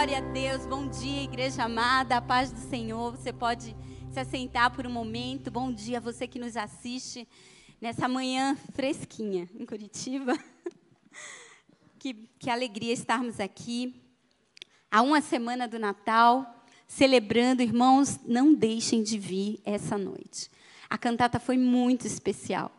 Glória a Deus. Bom dia, igreja amada. A paz do Senhor. Você pode se assentar por um momento. Bom dia você que nos assiste nessa manhã fresquinha em Curitiba. Que, que alegria estarmos aqui. Há uma semana do Natal, celebrando. Irmãos, não deixem de vir essa noite. A cantata foi muito especial.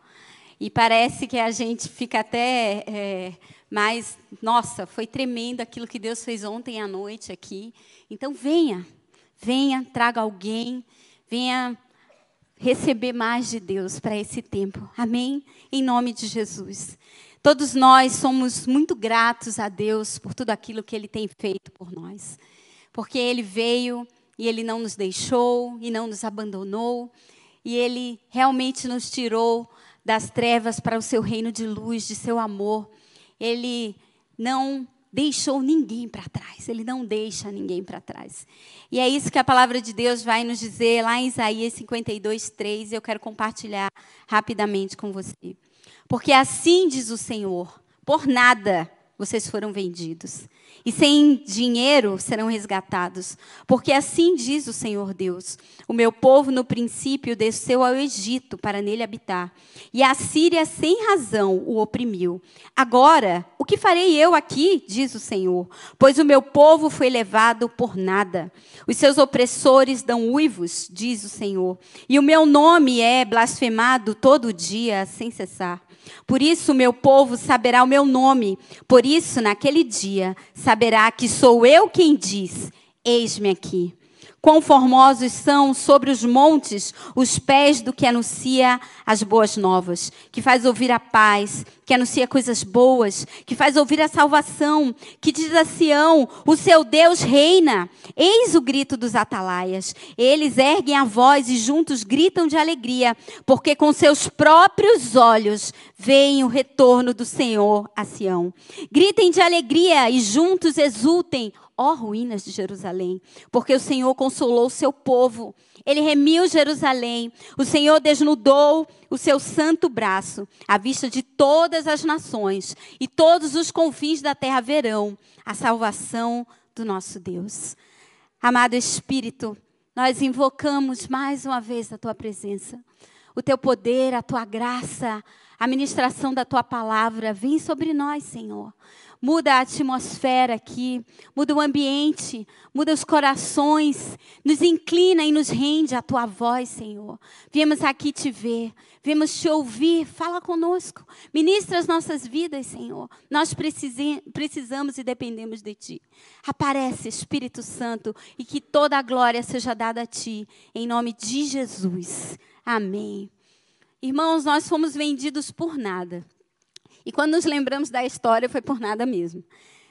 E parece que a gente fica até é, mais. Nossa, foi tremendo aquilo que Deus fez ontem à noite aqui. Então, venha, venha, traga alguém, venha receber mais de Deus para esse tempo. Amém? Em nome de Jesus. Todos nós somos muito gratos a Deus por tudo aquilo que Ele tem feito por nós. Porque Ele veio e Ele não nos deixou e não nos abandonou. E Ele realmente nos tirou das trevas para o seu reino de luz, de seu amor. Ele não deixou ninguém para trás. Ele não deixa ninguém para trás. E é isso que a palavra de Deus vai nos dizer lá em Isaías 52, 3. Eu quero compartilhar rapidamente com você. Porque assim diz o Senhor: por nada vocês foram vendidos, e sem dinheiro serão resgatados. Porque assim diz o Senhor Deus: O meu povo no princípio desceu ao Egito para nele habitar, e a Síria sem razão o oprimiu. Agora, o que farei eu aqui, diz o Senhor? Pois o meu povo foi levado por nada. Os seus opressores dão uivos, diz o Senhor, e o meu nome é blasfemado todo dia sem cessar. Por isso, meu povo saberá o meu nome. Por isso, naquele dia, saberá que sou eu quem diz: Eis-me aqui. Quão formosos são sobre os montes os pés do que anuncia as boas novas, que faz ouvir a paz, que anuncia coisas boas, que faz ouvir a salvação, que diz a Sião: o seu Deus reina. Eis o grito dos atalaias. Eles erguem a voz e juntos gritam de alegria, porque com seus próprios olhos veem o retorno do Senhor a Sião. Gritem de alegria e juntos exultem ó ruínas de Jerusalém, porque o Senhor consolou o seu povo. Ele remiu Jerusalém. O Senhor desnudou o seu santo braço à vista de todas as nações, e todos os confins da terra verão a salvação do nosso Deus. Amado Espírito, nós invocamos mais uma vez a tua presença. O teu poder, a tua graça, a ministração da tua palavra, vem sobre nós, Senhor. Muda a atmosfera aqui, muda o ambiente, muda os corações, nos inclina e nos rende a tua voz, Senhor. Viemos aqui te ver, viemos te ouvir, fala conosco, ministra as nossas vidas, Senhor. Nós precisamos e dependemos de ti. Aparece, Espírito Santo, e que toda a glória seja dada a ti, em nome de Jesus. Amém. Irmãos, nós fomos vendidos por nada. E quando nos lembramos da história, foi por nada mesmo.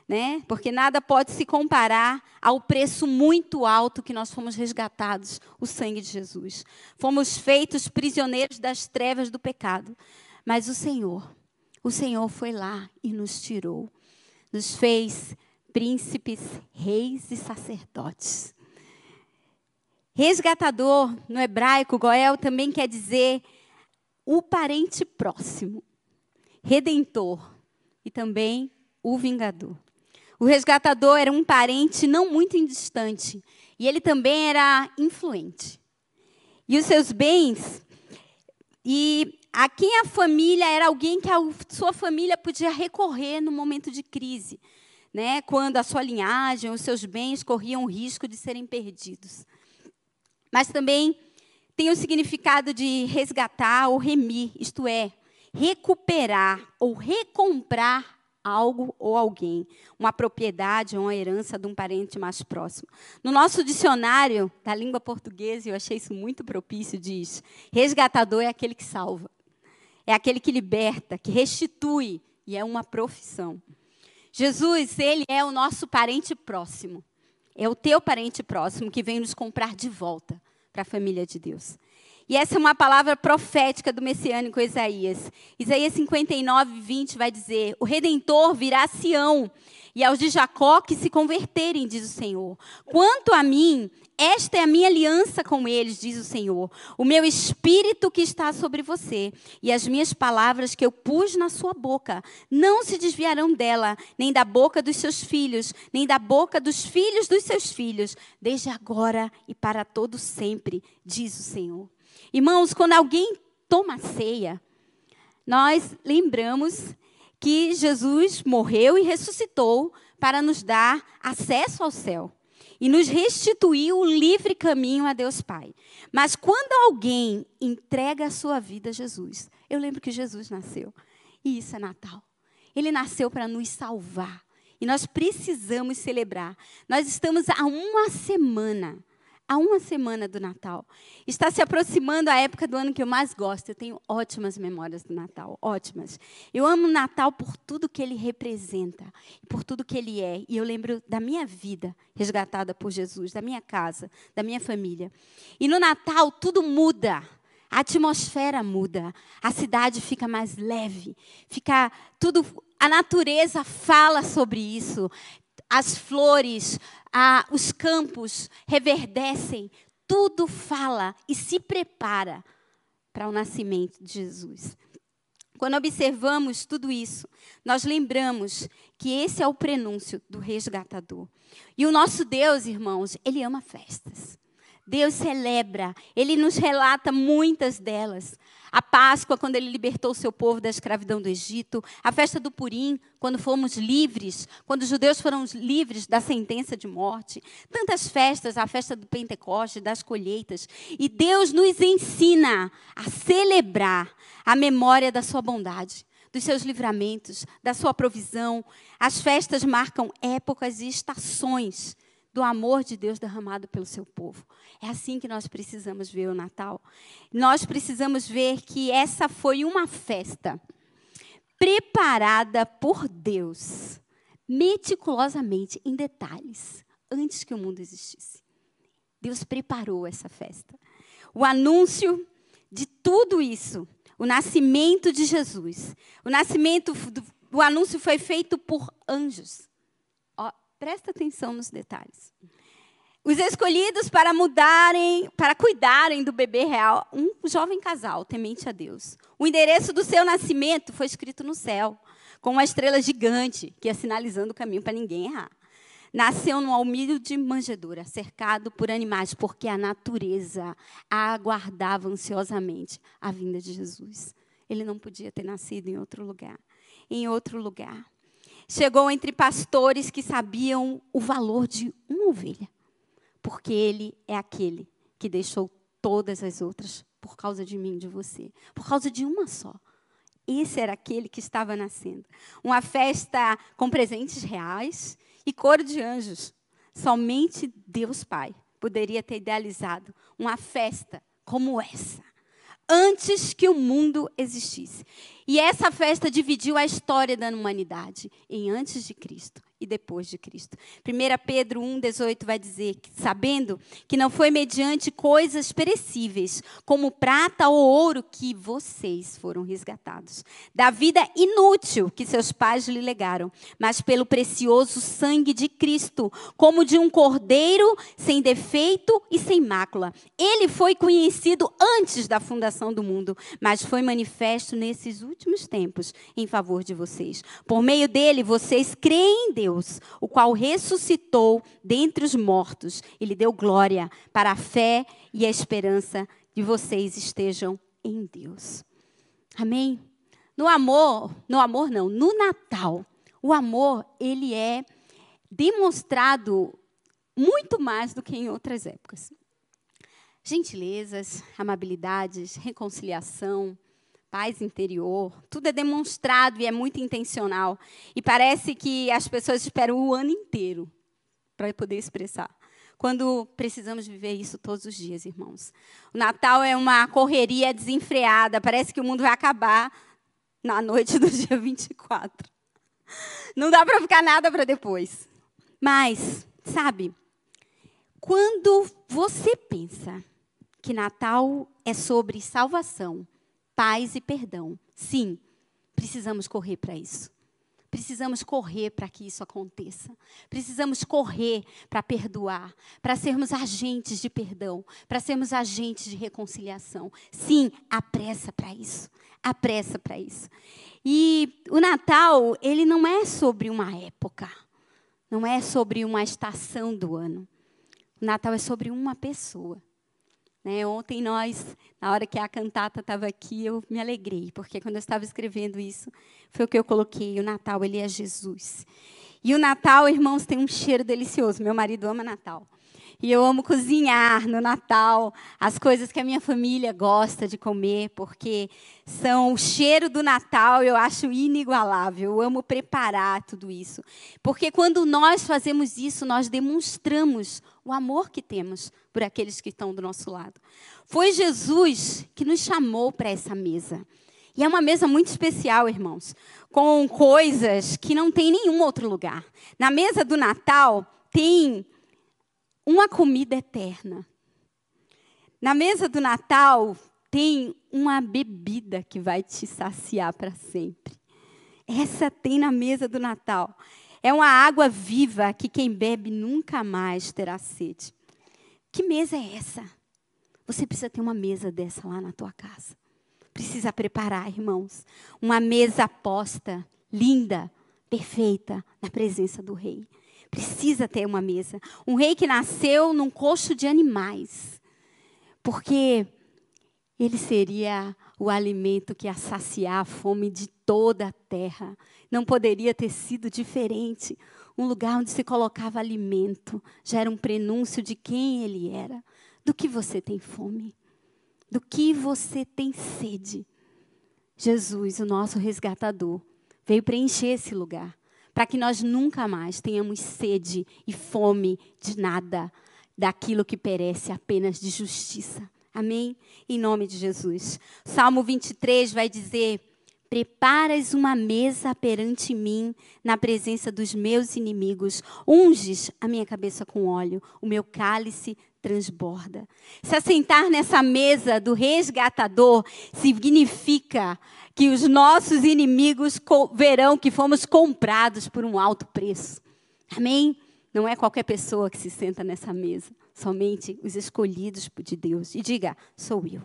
Né? Porque nada pode se comparar ao preço muito alto que nós fomos resgatados, o sangue de Jesus. Fomos feitos prisioneiros das trevas do pecado. Mas o Senhor, o Senhor foi lá e nos tirou. Nos fez príncipes, reis e sacerdotes. Resgatador, no hebraico, Goel também quer dizer o parente próximo redentor e também o vingador. O resgatador era um parente não muito distante e ele também era influente. E os seus bens e a quem a família era alguém que a sua família podia recorrer no momento de crise, né? Quando a sua linhagem, os seus bens corriam o risco de serem perdidos. Mas também tem o significado de resgatar ou remir, isto é, recuperar ou recomprar algo ou alguém, uma propriedade ou uma herança de um parente mais próximo. No nosso dicionário da língua portuguesa, eu achei isso muito propício, diz: resgatador é aquele que salva, é aquele que liberta, que restitui, e é uma profissão. Jesus, ele é o nosso parente próximo. É o teu parente próximo que vem nos comprar de volta para a família de Deus. E essa é uma palavra profética do messiânico Isaías. Isaías 59, 20 vai dizer: O redentor virá a Sião, e aos de Jacó que se converterem, diz o Senhor. Quanto a mim, esta é a minha aliança com eles, diz o Senhor. O meu espírito que está sobre você e as minhas palavras que eu pus na sua boca não se desviarão dela, nem da boca dos seus filhos, nem da boca dos filhos dos seus filhos, desde agora e para todo sempre, diz o Senhor. Irmãos, quando alguém toma ceia, nós lembramos que Jesus morreu e ressuscitou para nos dar acesso ao céu e nos restituir o livre caminho a Deus Pai. Mas quando alguém entrega a sua vida a Jesus, eu lembro que Jesus nasceu, e isso é Natal. Ele nasceu para nos salvar. E nós precisamos celebrar. Nós estamos há uma semana a uma semana do Natal. Está se aproximando a época do ano que eu mais gosto. Eu tenho ótimas memórias do Natal, ótimas. Eu amo o Natal por tudo que ele representa, por tudo que ele é. E eu lembro da minha vida resgatada por Jesus, da minha casa, da minha família. E no Natal tudo muda. A atmosfera muda, a cidade fica mais leve, fica tudo, a natureza fala sobre isso. As flores, ah, os campos reverdecem, tudo fala e se prepara para o nascimento de Jesus. Quando observamos tudo isso, nós lembramos que esse é o prenúncio do resgatador. E o nosso Deus, irmãos, ele ama festas. Deus celebra, ele nos relata muitas delas. A Páscoa, quando ele libertou o seu povo da escravidão do Egito. A festa do Purim, quando fomos livres, quando os judeus foram livres da sentença de morte. Tantas festas, a festa do Pentecoste, das colheitas. E Deus nos ensina a celebrar a memória da sua bondade dos seus livramentos, da sua provisão. As festas marcam épocas e estações do amor de Deus derramado pelo seu povo. É assim que nós precisamos ver o Natal. Nós precisamos ver que essa foi uma festa preparada por Deus, meticulosamente, em detalhes, antes que o mundo existisse. Deus preparou essa festa. O anúncio de tudo isso, o nascimento de Jesus, o nascimento, o anúncio foi feito por anjos. Presta atenção nos detalhes. Os escolhidos para mudarem, para cuidarem do bebê real, um jovem casal temente a Deus. O endereço do seu nascimento foi escrito no céu, com uma estrela gigante que ia sinalizando o caminho para ninguém errar. Nasceu numa humilde manjedoura, cercado por animais, porque a natureza aguardava ansiosamente a vinda de Jesus. Ele não podia ter nascido em outro lugar. Em outro lugar chegou entre pastores que sabiam o valor de uma ovelha, porque ele é aquele que deixou todas as outras por causa de mim, de você, por causa de uma só. Esse era aquele que estava nascendo. Uma festa com presentes reais e coro de anjos. Somente Deus Pai poderia ter idealizado uma festa como essa, antes que o mundo existisse. E essa festa dividiu a história da humanidade em antes de Cristo e depois de Cristo. 1 Pedro 1,18 vai dizer sabendo que não foi mediante coisas perecíveis, como prata ou ouro, que vocês foram resgatados, da vida inútil que seus pais lhe legaram, mas pelo precioso sangue de Cristo, como de um cordeiro sem defeito e sem mácula. Ele foi conhecido antes da fundação do mundo, mas foi manifesto nesses últimos tempos em favor de vocês. Por meio dele, vocês creem em Deus Deus, o qual ressuscitou dentre os mortos e lhe deu glória, para a fé e a esperança de vocês estejam em Deus. Amém? No amor, no amor não, no Natal, o amor, ele é demonstrado muito mais do que em outras épocas. Gentilezas, amabilidades, reconciliação, paz interior, tudo é demonstrado e é muito intencional. E parece que as pessoas esperam o ano inteiro para poder expressar. Quando precisamos viver isso todos os dias, irmãos. O Natal é uma correria desenfreada, parece que o mundo vai acabar na noite do dia 24. Não dá para ficar nada para depois. Mas, sabe, quando você pensa que Natal é sobre salvação, paz e perdão. Sim, precisamos correr para isso. Precisamos correr para que isso aconteça. Precisamos correr para perdoar, para sermos agentes de perdão, para sermos agentes de reconciliação. Sim, há pressa para isso. Há pressa para isso. E o Natal, ele não é sobre uma época, não é sobre uma estação do ano. O Natal é sobre uma pessoa. Né? Ontem nós, na hora que a cantata estava aqui, eu me alegrei, porque quando eu estava escrevendo isso, foi o que eu coloquei. O Natal, ele é Jesus. E o Natal, irmãos, tem um cheiro delicioso. Meu marido ama Natal. E eu amo cozinhar no Natal, as coisas que a minha família gosta de comer, porque são o cheiro do Natal, eu acho inigualável. Eu amo preparar tudo isso. Porque quando nós fazemos isso, nós demonstramos o amor que temos por aqueles que estão do nosso lado. Foi Jesus que nos chamou para essa mesa. E é uma mesa muito especial, irmãos, com coisas que não tem em nenhum outro lugar. Na mesa do Natal tem uma comida eterna. Na mesa do Natal tem uma bebida que vai te saciar para sempre. Essa tem na mesa do Natal. É uma água viva que quem bebe nunca mais terá sede. Que mesa é essa? Você precisa ter uma mesa dessa lá na tua casa. Precisa preparar, irmãos, uma mesa posta, linda, perfeita, na presença do rei precisa ter uma mesa. Um rei que nasceu num coxo de animais, porque ele seria o alimento que ia saciar a fome de toda a terra. Não poderia ter sido diferente. Um lugar onde se colocava alimento já era um prenúncio de quem ele era. Do que você tem fome? Do que você tem sede? Jesus, o nosso resgatador, veio preencher esse lugar para que nós nunca mais tenhamos sede e fome de nada, daquilo que perece apenas de justiça. Amém? Em nome de Jesus. Salmo 23 vai dizer: Preparas uma mesa perante mim, na presença dos meus inimigos. Unges a minha cabeça com óleo, o meu cálice transborda. Se assentar nessa mesa do resgatador significa que os nossos inimigos verão que fomos comprados por um alto preço. Amém? Não é qualquer pessoa que se senta nessa mesa, somente os escolhidos de Deus. E diga: sou eu.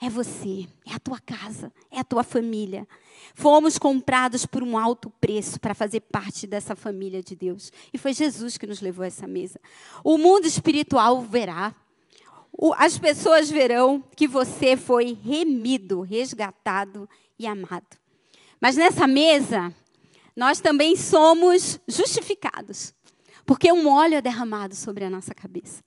É você, é a tua casa, é a tua família. Fomos comprados por um alto preço para fazer parte dessa família de Deus. E foi Jesus que nos levou a essa mesa. O mundo espiritual verá, as pessoas verão que você foi remido, resgatado e amado. Mas nessa mesa, nós também somos justificados, porque um óleo é derramado sobre a nossa cabeça.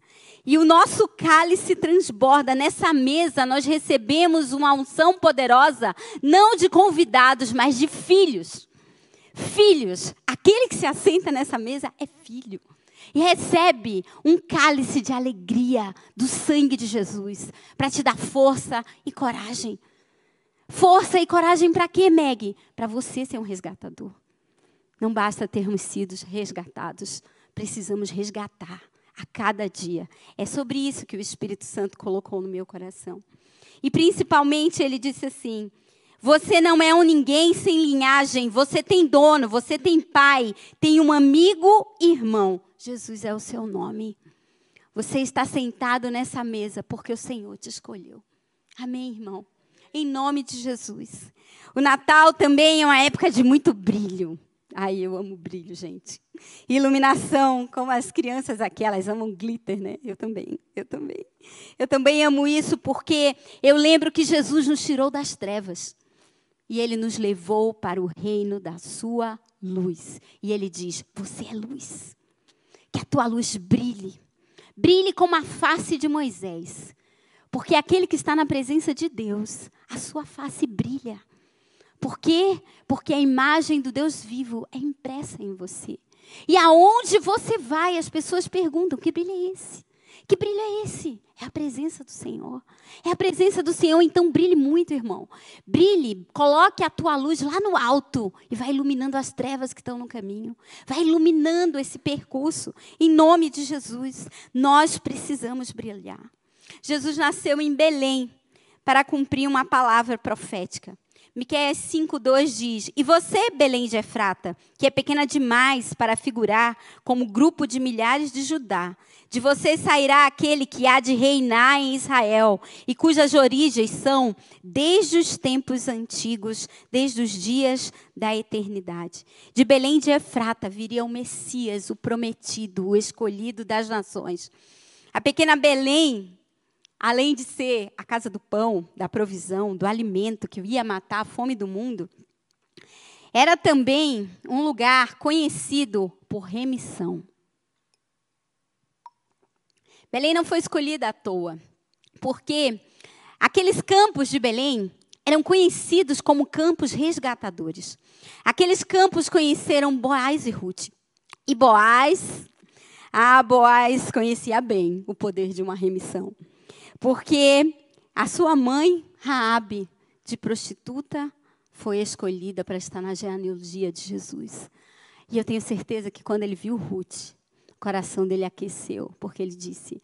E o nosso cálice transborda. Nessa mesa, nós recebemos uma unção poderosa, não de convidados, mas de filhos. Filhos. Aquele que se assenta nessa mesa é filho e recebe um cálice de alegria do sangue de Jesus para te dar força e coragem. Força e coragem para quê, Meg? Para você ser um resgatador. Não basta termos sido resgatados, precisamos resgatar a cada dia. É sobre isso que o Espírito Santo colocou no meu coração. E principalmente ele disse assim: você não é um ninguém sem linhagem, você tem dono, você tem pai, tem um amigo e irmão. Jesus é o seu nome. Você está sentado nessa mesa porque o Senhor te escolheu. Amém, irmão? Em nome de Jesus. O Natal também é uma época de muito brilho. Ai, eu amo brilho, gente. Iluminação, como as crianças aqui, elas amam glitter, né? Eu também, eu também. Eu também amo isso porque eu lembro que Jesus nos tirou das trevas e ele nos levou para o reino da sua luz. E ele diz: Você é luz que a tua luz brilhe. Brilhe como a face de Moisés. Porque aquele que está na presença de Deus, a sua face brilha. Por quê? Porque a imagem do Deus vivo é impressa em você. E aonde você vai, as pessoas perguntam: que brilho é esse? Que brilho é esse? É a presença do Senhor. É a presença do Senhor, então brilhe muito, irmão. Brilhe, coloque a tua luz lá no alto e vai iluminando as trevas que estão no caminho. Vai iluminando esse percurso. Em nome de Jesus, nós precisamos brilhar. Jesus nasceu em Belém para cumprir uma palavra profética. Miqueias 5:2 diz: "E você, Belém de Efrata, que é pequena demais para figurar como grupo de milhares de Judá, de você sairá aquele que há de reinar em Israel e cujas origens são desde os tempos antigos, desde os dias da eternidade. De Belém de Efrata viria o Messias, o prometido, o escolhido das nações. A pequena Belém além de ser a casa do pão, da provisão, do alimento que ia matar a fome do mundo, era também um lugar conhecido por remissão. Belém não foi escolhida à toa, porque aqueles campos de Belém eram conhecidos como campos resgatadores. Aqueles campos conheceram Boaz e Ruth. E Boaz, ah, Boaz conhecia bem o poder de uma remissão. Porque a sua mãe, Raabe, de prostituta, foi escolhida para estar na genealogia de Jesus. E eu tenho certeza que quando ele viu Ruth, o coração dele aqueceu, porque ele disse: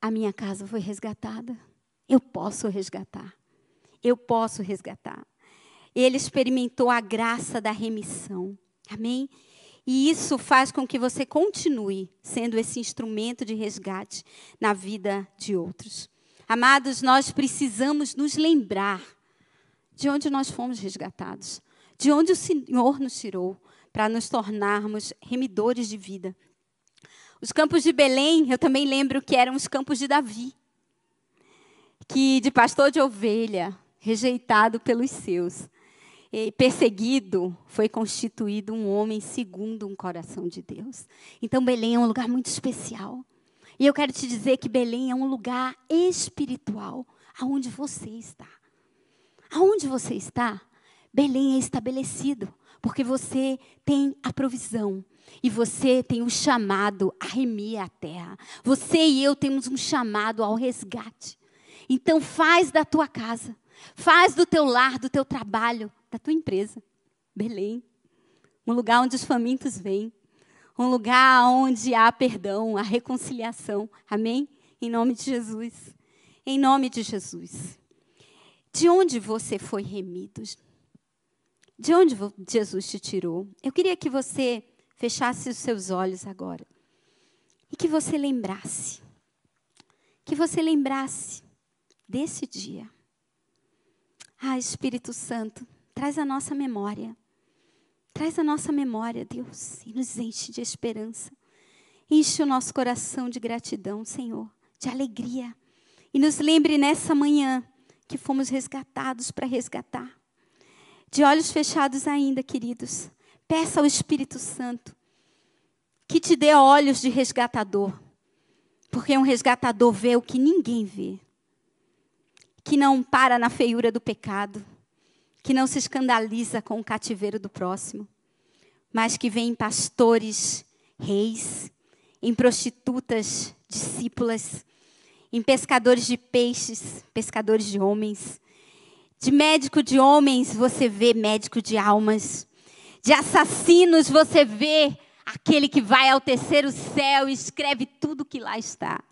A minha casa foi resgatada. Eu posso resgatar. Eu posso resgatar. Ele experimentou a graça da remissão. Amém? E isso faz com que você continue sendo esse instrumento de resgate na vida de outros. Amados, nós precisamos nos lembrar de onde nós fomos resgatados, de onde o Senhor nos tirou, para nos tornarmos remidores de vida. Os campos de Belém, eu também lembro que eram os campos de Davi, que de pastor de ovelha, rejeitado pelos seus, perseguido, foi constituído um homem segundo um coração de Deus. Então, Belém é um lugar muito especial. E eu quero te dizer que Belém é um lugar espiritual, aonde você está. Aonde você está, Belém é estabelecido, porque você tem a provisão. E você tem um chamado a remir a terra. Você e eu temos um chamado ao resgate. Então faz da tua casa, faz do teu lar, do teu trabalho, da tua empresa. Belém. Um lugar onde os famintos vêm. Um lugar onde há perdão, há reconciliação. Amém? Em nome de Jesus. Em nome de Jesus. De onde você foi remido? De onde Jesus te tirou? Eu queria que você fechasse os seus olhos agora. E que você lembrasse. Que você lembrasse desse dia. Ah, Espírito Santo, Traz a nossa memória. Traz a nossa memória, Deus, e nos enche de esperança. Enche o nosso coração de gratidão, Senhor, de alegria. E nos lembre nessa manhã que fomos resgatados para resgatar. De olhos fechados ainda, queridos, peça ao Espírito Santo que te dê olhos de resgatador. Porque um resgatador vê o que ninguém vê. Que não para na feiura do pecado que não se escandaliza com o cativeiro do próximo, mas que vem em pastores, reis, em prostitutas, discípulas, em pescadores de peixes, pescadores de homens. De médico de homens, você vê médico de almas. De assassinos, você vê aquele que vai ao terceiro céu e escreve tudo que lá está.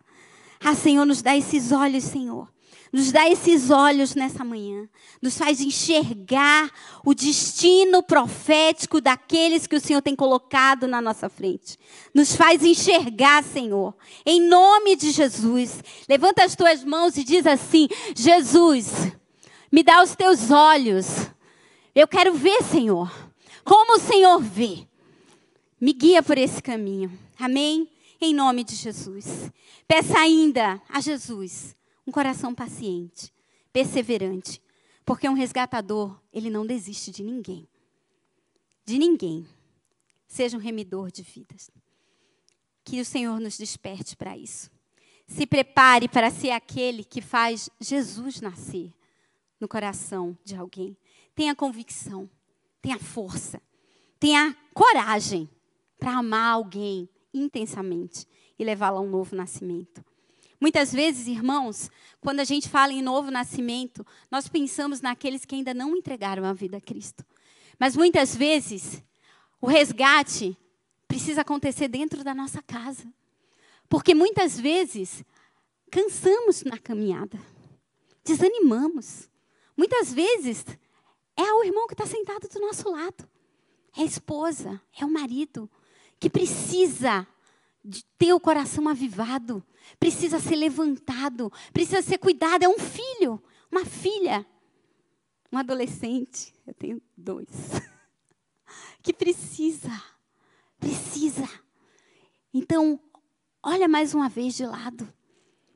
Ah, Senhor, nos dá esses olhos, Senhor nos dá esses olhos nessa manhã. Nos faz enxergar o destino profético daqueles que o Senhor tem colocado na nossa frente. Nos faz enxergar, Senhor. Em nome de Jesus. Levanta as tuas mãos e diz assim: Jesus, me dá os teus olhos. Eu quero ver, Senhor. Como o Senhor vê. Me guia por esse caminho. Amém? Em nome de Jesus. Peça ainda a Jesus um coração paciente, perseverante, porque um resgatador, ele não desiste de ninguém. De ninguém. Seja um remidor de vidas. Que o Senhor nos desperte para isso. Se prepare para ser aquele que faz Jesus nascer no coração de alguém. Tenha convicção, tenha força, tenha coragem para amar alguém intensamente e levá-lo a um novo nascimento. Muitas vezes, irmãos, quando a gente fala em novo nascimento, nós pensamos naqueles que ainda não entregaram a vida a Cristo. Mas muitas vezes, o resgate precisa acontecer dentro da nossa casa. Porque muitas vezes, cansamos na caminhada, desanimamos. Muitas vezes, É o irmão que está sentado do nosso lado. É a esposa, é o marido que precisa de ter o coração avivado, precisa ser levantado, precisa ser cuidado. É um filho, uma filha, um adolescente. Eu tenho dois. Que precisa, precisa. Então, olha mais uma vez de lado.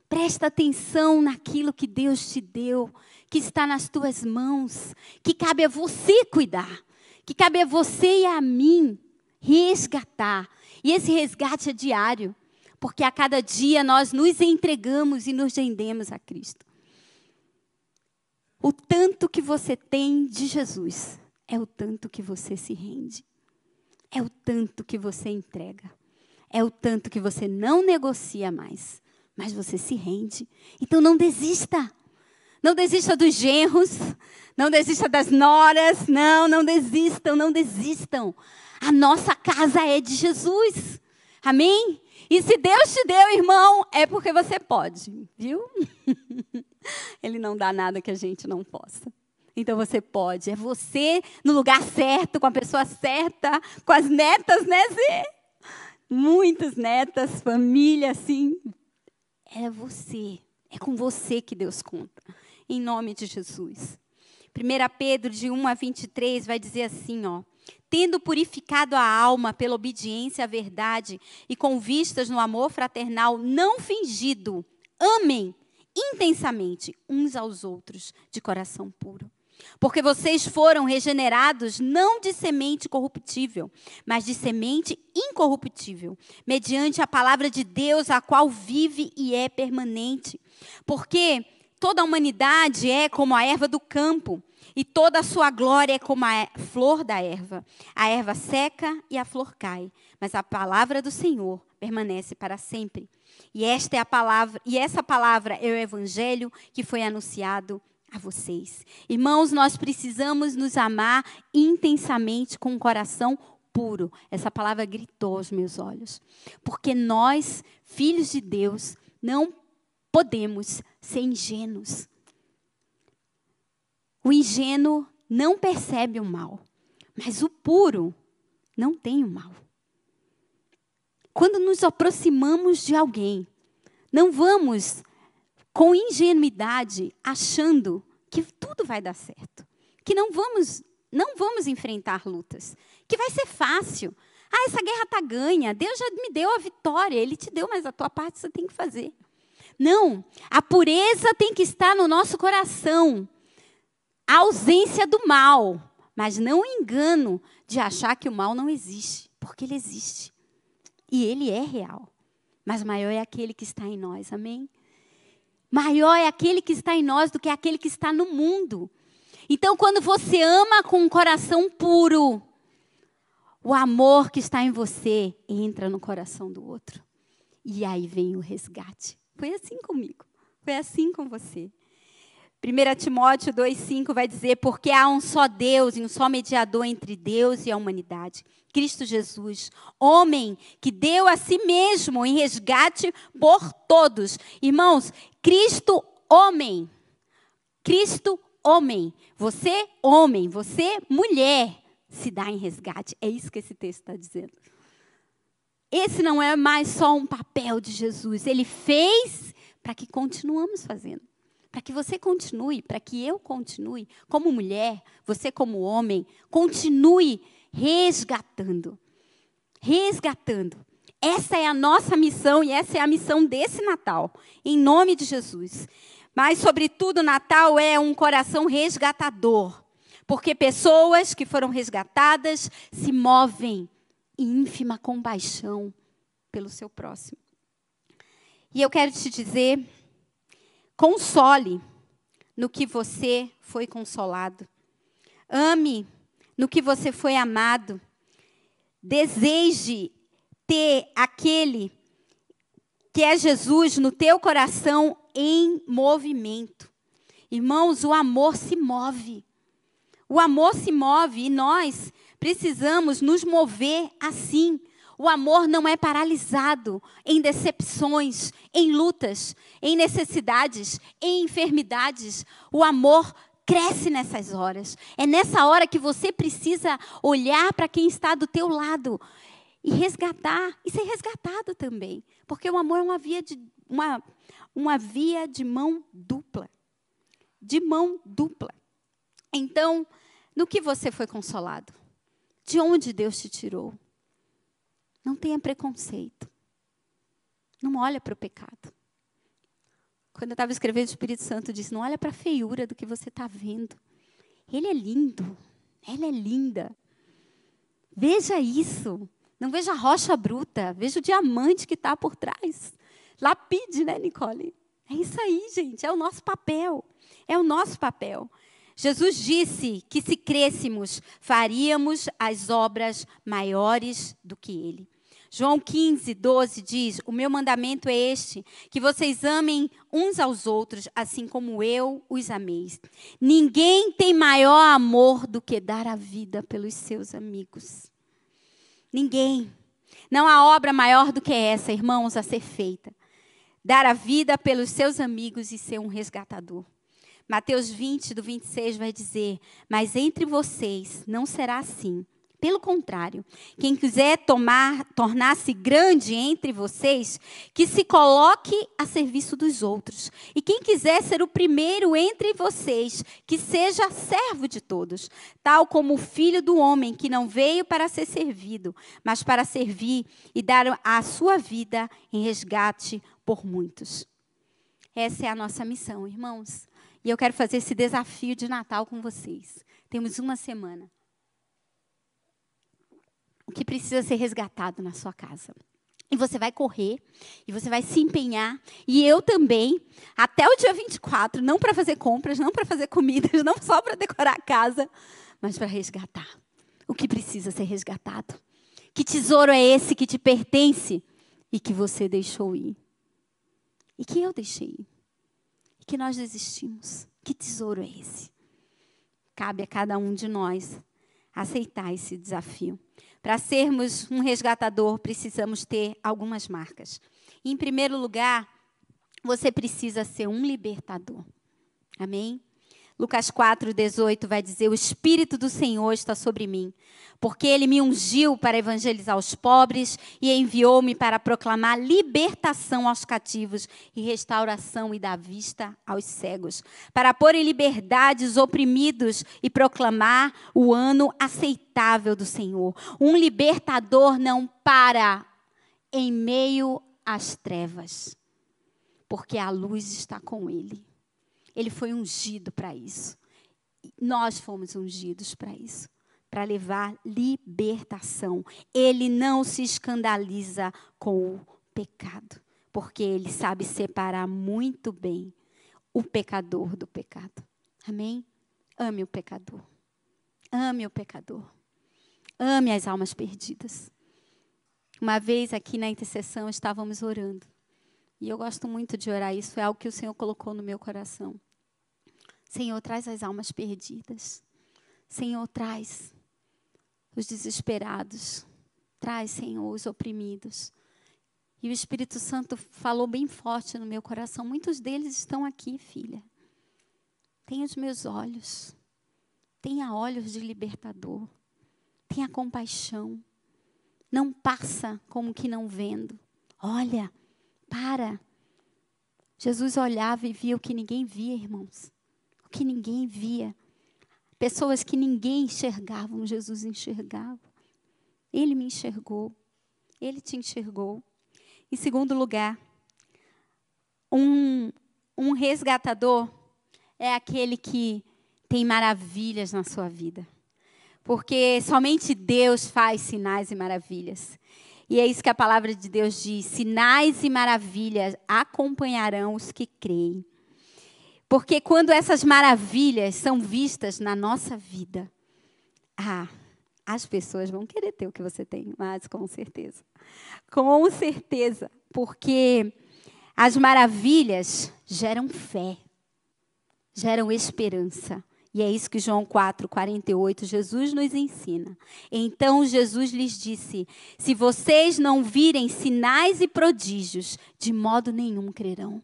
Presta atenção naquilo que Deus te deu, que está nas tuas mãos, que cabe a você cuidar, que cabe a você e a mim resgatar. E esse resgate é diário, porque a cada dia nós nos entregamos e nos rendemos a Cristo. O tanto que você tem de Jesus é o tanto que você se rende, é o tanto que você entrega, é o tanto que você não negocia mais, mas você se rende. Então não desista. Não desista dos genros, não desista das noras, não, não desistam, não desistam. A nossa casa é de Jesus. Amém? E se Deus te deu, irmão, é porque você pode, viu? Ele não dá nada que a gente não possa. Então você pode. É você no lugar certo, com a pessoa certa, com as netas, né, Zê? Muitas netas, família, assim. É você. É com você que Deus conta. Em nome de Jesus. 1 Pedro, de 1 a 23, vai dizer assim, ó tendo purificado a alma pela obediência à verdade e com vistas no amor fraternal não fingido, amem intensamente uns aos outros de coração puro. Porque vocês foram regenerados não de semente corruptível, mas de semente incorruptível, mediante a palavra de Deus, a qual vive e é permanente. Porque toda a humanidade é como a erva do campo e toda a sua glória é como a flor da erva. A erva seca e a flor cai, mas a palavra do Senhor permanece para sempre. E esta é a palavra, e essa palavra é o evangelho que foi anunciado a vocês. Irmãos, nós precisamos nos amar intensamente com o um coração puro. Essa palavra gritou aos meus olhos. Porque nós, filhos de Deus, não podemos ser ingênuos. O ingênuo não percebe o mal, mas o puro não tem o mal. Quando nos aproximamos de alguém, não vamos com ingenuidade achando que tudo vai dar certo, que não vamos não vamos enfrentar lutas, que vai ser fácil. Ah, essa guerra está ganha, Deus já me deu a vitória, Ele te deu, mas a tua parte você tem que fazer. Não, a pureza tem que estar no nosso coração a ausência do mal, mas não o engano de achar que o mal não existe, porque ele existe. E ele é real. Mas maior é aquele que está em nós, amém? Maior é aquele que está em nós do que aquele que está no mundo. Então, quando você ama com um coração puro, o amor que está em você entra no coração do outro. E aí vem o resgate. Foi assim comigo. Foi assim com você. 1 Timóteo 2,5 vai dizer: Porque há um só Deus e um só mediador entre Deus e a humanidade, Cristo Jesus, homem que deu a si mesmo em resgate por todos. Irmãos, Cristo, homem. Cristo, homem. Você, homem. Você, mulher, se dá em resgate. É isso que esse texto está dizendo. Esse não é mais só um papel de Jesus. Ele fez para que continuamos fazendo para que você continue, para que eu continue, como mulher, você como homem, continue resgatando. Resgatando. Essa é a nossa missão e essa é a missão desse Natal, em nome de Jesus. Mas, sobretudo, Natal é um coração resgatador, porque pessoas que foram resgatadas se movem em ínfima compaixão pelo seu próximo. E eu quero te dizer Console no que você foi consolado. Ame no que você foi amado. Deseje ter aquele que é Jesus no teu coração em movimento. Irmãos, o amor se move. O amor se move e nós precisamos nos mover assim. O amor não é paralisado em decepções, em lutas, em necessidades, em enfermidades. O amor cresce nessas horas. É nessa hora que você precisa olhar para quem está do teu lado e resgatar e ser resgatado também, porque o amor é uma via de uma uma via de mão dupla. De mão dupla. Então, no que você foi consolado? De onde Deus te tirou? Não tenha preconceito. Não olha para o pecado. Quando eu estava escrevendo, o Espírito Santo disse: Não olha para a feiura do que você está vendo. Ele é lindo. Ela é linda. Veja isso. Não veja a rocha bruta. Veja o diamante que está por trás. Lapide, né, Nicole? É isso aí, gente. É o nosso papel. É o nosso papel. Jesus disse que se crêssemos, faríamos as obras maiores do que ele. João 15, 12 diz: O meu mandamento é este, que vocês amem uns aos outros, assim como eu os amei. Ninguém tem maior amor do que dar a vida pelos seus amigos. Ninguém. Não há obra maior do que essa, irmãos, a ser feita. Dar a vida pelos seus amigos e ser um resgatador. Mateus 20, do 26, vai dizer: Mas entre vocês não será assim pelo contrário, quem quiser tornar-se grande entre vocês, que se coloque a serviço dos outros. E quem quiser ser o primeiro entre vocês, que seja servo de todos, tal como o filho do homem, que não veio para ser servido, mas para servir e dar a sua vida em resgate por muitos. Essa é a nossa missão, irmãos. E eu quero fazer esse desafio de Natal com vocês. Temos uma semana que precisa ser resgatado na sua casa. E você vai correr, e você vai se empenhar, e eu também, até o dia 24, não para fazer compras, não para fazer comidas, não só para decorar a casa, mas para resgatar o que precisa ser resgatado. Que tesouro é esse que te pertence e que você deixou ir? E que eu deixei ir? E que nós desistimos? Que tesouro é esse? Cabe a cada um de nós aceitar esse desafio. Para sermos um resgatador, precisamos ter algumas marcas. Em primeiro lugar, você precisa ser um libertador. Amém? Lucas 4, 18 vai dizer: O Espírito do Senhor está sobre mim, porque ele me ungiu para evangelizar os pobres e enviou-me para proclamar libertação aos cativos e restauração e dar vista aos cegos, para pôr em liberdade os oprimidos e proclamar o ano aceitável do Senhor. Um libertador não para em meio às trevas, porque a luz está com ele. Ele foi ungido para isso. Nós fomos ungidos para isso para levar libertação. Ele não se escandaliza com o pecado, porque ele sabe separar muito bem o pecador do pecado. Amém? Ame o pecador. Ame o pecador. Ame as almas perdidas. Uma vez aqui na intercessão estávamos orando. E eu gosto muito de orar, isso é algo que o Senhor colocou no meu coração. Senhor, traz as almas perdidas. Senhor, traz os desesperados. Traz, Senhor, os oprimidos. E o Espírito Santo falou bem forte no meu coração. Muitos deles estão aqui, filha. Tenha os meus olhos. Tenha olhos de libertador. Tenha compaixão. Não passa como que não vendo. Olha, para. Jesus olhava e via o que ninguém via, irmãos que ninguém via. Pessoas que ninguém enxergava, Jesus enxergava. Ele me enxergou. Ele te enxergou. Em segundo lugar, um, um resgatador é aquele que tem maravilhas na sua vida. Porque somente Deus faz sinais e maravilhas. E é isso que a palavra de Deus diz: sinais e maravilhas acompanharão os que creem. Porque quando essas maravilhas são vistas na nossa vida, ah, as pessoas vão querer ter o que você tem, mas com certeza. Com certeza, porque as maravilhas geram fé, geram esperança. E é isso que João 4, 48, Jesus nos ensina. Então Jesus lhes disse: Se vocês não virem sinais e prodígios, de modo nenhum crerão.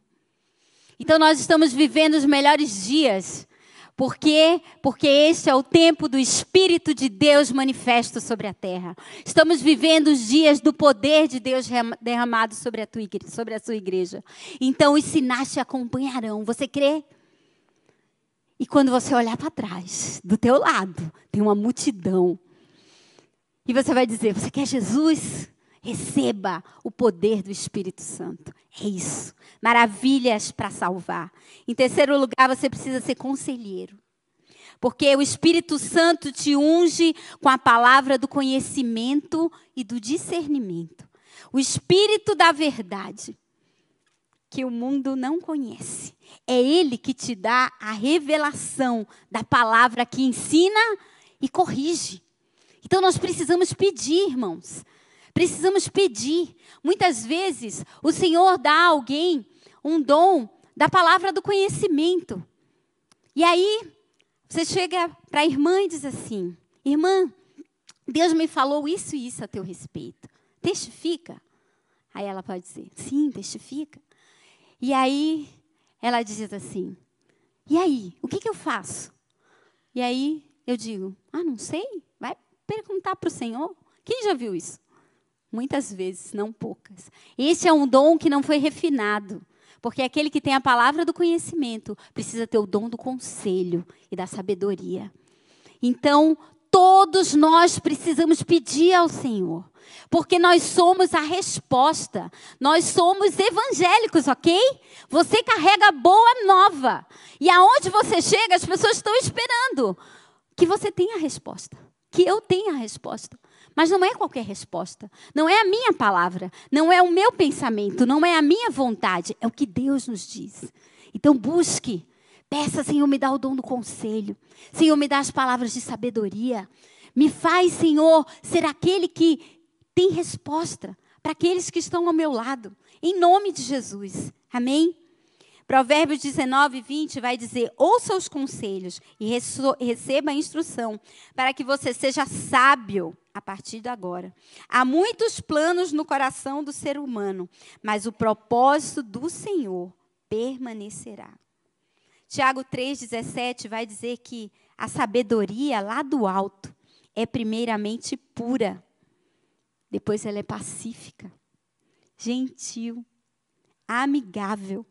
Então nós estamos vivendo os melhores dias, Por quê? Porque este é o tempo do Espírito de Deus manifesto sobre a terra. Estamos vivendo os dias do poder de Deus derramado sobre a, tua igreja, sobre a sua igreja. Então os sinais te acompanharão. Você crê? E quando você olhar para trás, do teu lado, tem uma multidão. E você vai dizer: Você quer Jesus? Receba o poder do Espírito Santo. É isso. Maravilhas para salvar. Em terceiro lugar, você precisa ser conselheiro. Porque o Espírito Santo te unge com a palavra do conhecimento e do discernimento. O Espírito da verdade, que o mundo não conhece. É ele que te dá a revelação da palavra que ensina e corrige. Então nós precisamos pedir, irmãos. Precisamos pedir. Muitas vezes o Senhor dá a alguém um dom da palavra do conhecimento. E aí você chega para a irmã e diz assim: Irmã, Deus me falou isso e isso a teu respeito. Testifica. Aí ela pode dizer: Sim, testifica. E aí ela diz assim: E aí, o que, que eu faço? E aí eu digo: Ah, não sei. Vai perguntar para o Senhor. Quem já viu isso? Muitas vezes, não poucas. Esse é um dom que não foi refinado. Porque aquele que tem a palavra do conhecimento precisa ter o dom do conselho e da sabedoria. Então, todos nós precisamos pedir ao Senhor. Porque nós somos a resposta. Nós somos evangélicos, ok? Você carrega boa nova. E aonde você chega, as pessoas estão esperando que você tenha a resposta. Que eu tenha a resposta. Mas não é qualquer resposta. Não é a minha palavra. Não é o meu pensamento. Não é a minha vontade. É o que Deus nos diz. Então busque. Peça, Senhor, me dá o dom do conselho. Senhor, me dá as palavras de sabedoria. Me faz, Senhor, ser aquele que tem resposta para aqueles que estão ao meu lado. Em nome de Jesus. Amém? Provérbios 19, 20 vai dizer: ouça os conselhos e receba a instrução, para que você seja sábio a partir de agora. Há muitos planos no coração do ser humano, mas o propósito do Senhor permanecerá. Tiago 3,17 vai dizer que a sabedoria lá do alto é primeiramente pura, depois ela é pacífica, gentil, amigável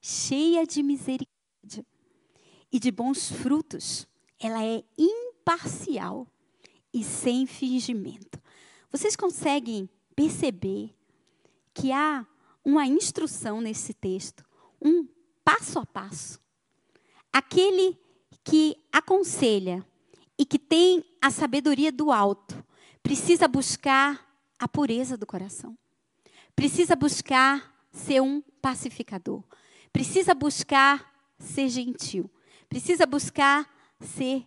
cheia de misericórdia e de bons frutos. Ela é imparcial e sem fingimento. Vocês conseguem perceber que há uma instrução nesse texto, um passo a passo. Aquele que aconselha e que tem a sabedoria do alto precisa buscar a pureza do coração. Precisa buscar ser um pacificador precisa buscar ser gentil, precisa buscar ser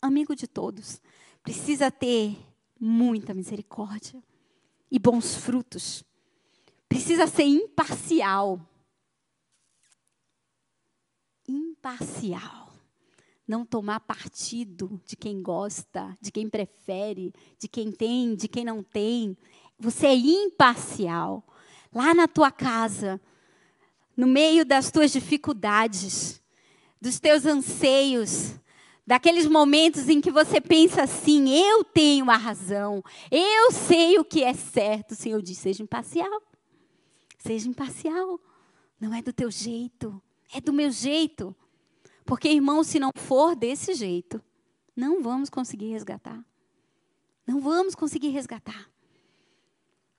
amigo de todos, precisa ter muita misericórdia e bons frutos, precisa ser imparcial. Imparcial. Não tomar partido de quem gosta, de quem prefere, de quem tem, de quem não tem. Você é imparcial. Lá na tua casa, no meio das tuas dificuldades, dos teus anseios, daqueles momentos em que você pensa assim: eu tenho a razão, eu sei o que é certo. O Senhor diz: seja imparcial. Seja imparcial. Não é do teu jeito, é do meu jeito. Porque, irmão, se não for desse jeito, não vamos conseguir resgatar. Não vamos conseguir resgatar.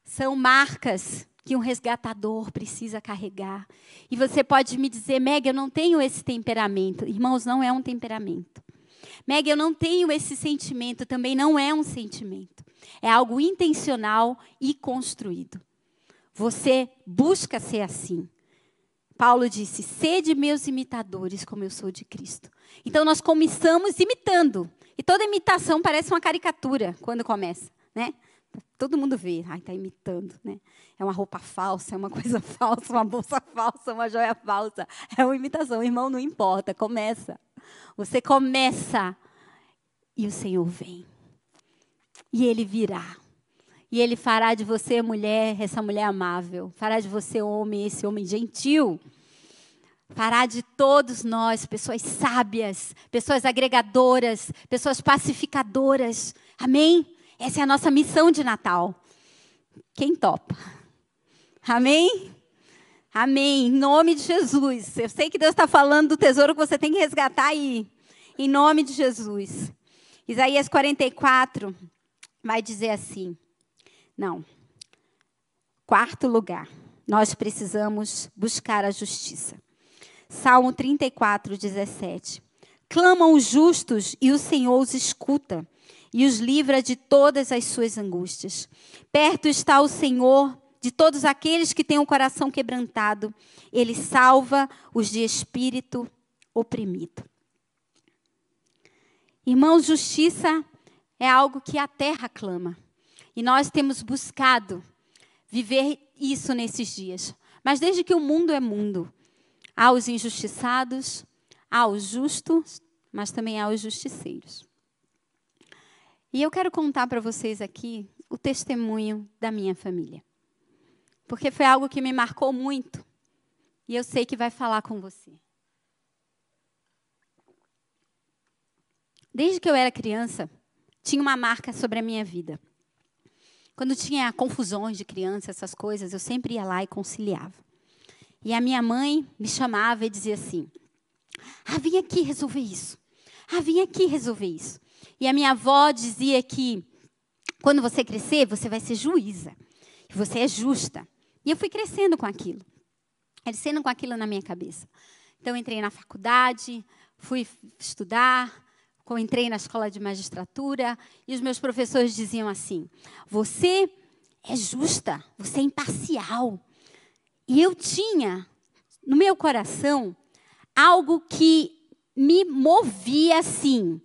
São marcas que um resgatador precisa carregar. E você pode me dizer, Meg, eu não tenho esse temperamento. Irmãos, não é um temperamento. Meg, eu não tenho esse sentimento. Também não é um sentimento. É algo intencional e construído. Você busca ser assim. Paulo disse: Sede meus imitadores, como eu sou de Cristo. Então nós começamos imitando. E toda imitação parece uma caricatura quando começa, né? Todo mundo vê, ai, está imitando, né? É uma roupa falsa, é uma coisa falsa, uma bolsa falsa, uma joia falsa. É uma imitação, irmão, não importa, começa. Você começa e o Senhor vem. E ele virá. E ele fará de você mulher, essa mulher amável. Fará de você homem, esse homem gentil. fará de todos nós pessoas sábias, pessoas agregadoras, pessoas pacificadoras. Amém? Essa é a nossa missão de Natal. Quem topa? Amém? Amém. Em nome de Jesus. Eu sei que Deus está falando do tesouro que você tem que resgatar aí. Em nome de Jesus. Isaías 44 vai dizer assim. Não. Quarto lugar. Nós precisamos buscar a justiça. Salmo 34, 17. Clamam os justos e o Senhor os escuta e os livra de todas as suas angústias. Perto está o Senhor de todos aqueles que têm o coração quebrantado. Ele salva os de espírito oprimido. Irmãos, justiça é algo que a terra clama. E nós temos buscado viver isso nesses dias. Mas desde que o mundo é mundo, há os injustiçados, há os justos, mas também há os justiceiros. E eu quero contar para vocês aqui o testemunho da minha família. Porque foi algo que me marcou muito. E eu sei que vai falar com você. Desde que eu era criança, tinha uma marca sobre a minha vida. Quando tinha confusões de criança, essas coisas, eu sempre ia lá e conciliava. E a minha mãe me chamava e dizia assim: Ah, vem aqui resolver isso. Ah, vem aqui resolver isso. E a minha avó dizia que quando você crescer, você vai ser juíza. E você é justa. E eu fui crescendo com aquilo. Crescendo com aquilo na minha cabeça. Então, entrei na faculdade, fui estudar, quando entrei na escola de magistratura, e os meus professores diziam assim: Você é justa, você é imparcial. E eu tinha no meu coração algo que me movia assim.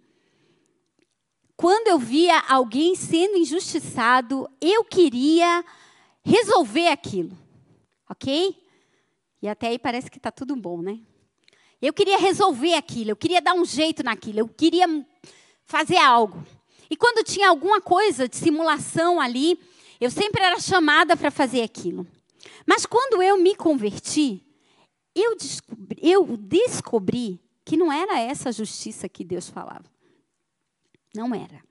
Quando eu via alguém sendo injustiçado, eu queria resolver aquilo. Ok? E até aí parece que está tudo bom, né? Eu queria resolver aquilo, eu queria dar um jeito naquilo, eu queria fazer algo. E quando tinha alguma coisa de simulação ali, eu sempre era chamada para fazer aquilo. Mas quando eu me converti, eu descobri, eu descobri que não era essa justiça que Deus falava. Não era.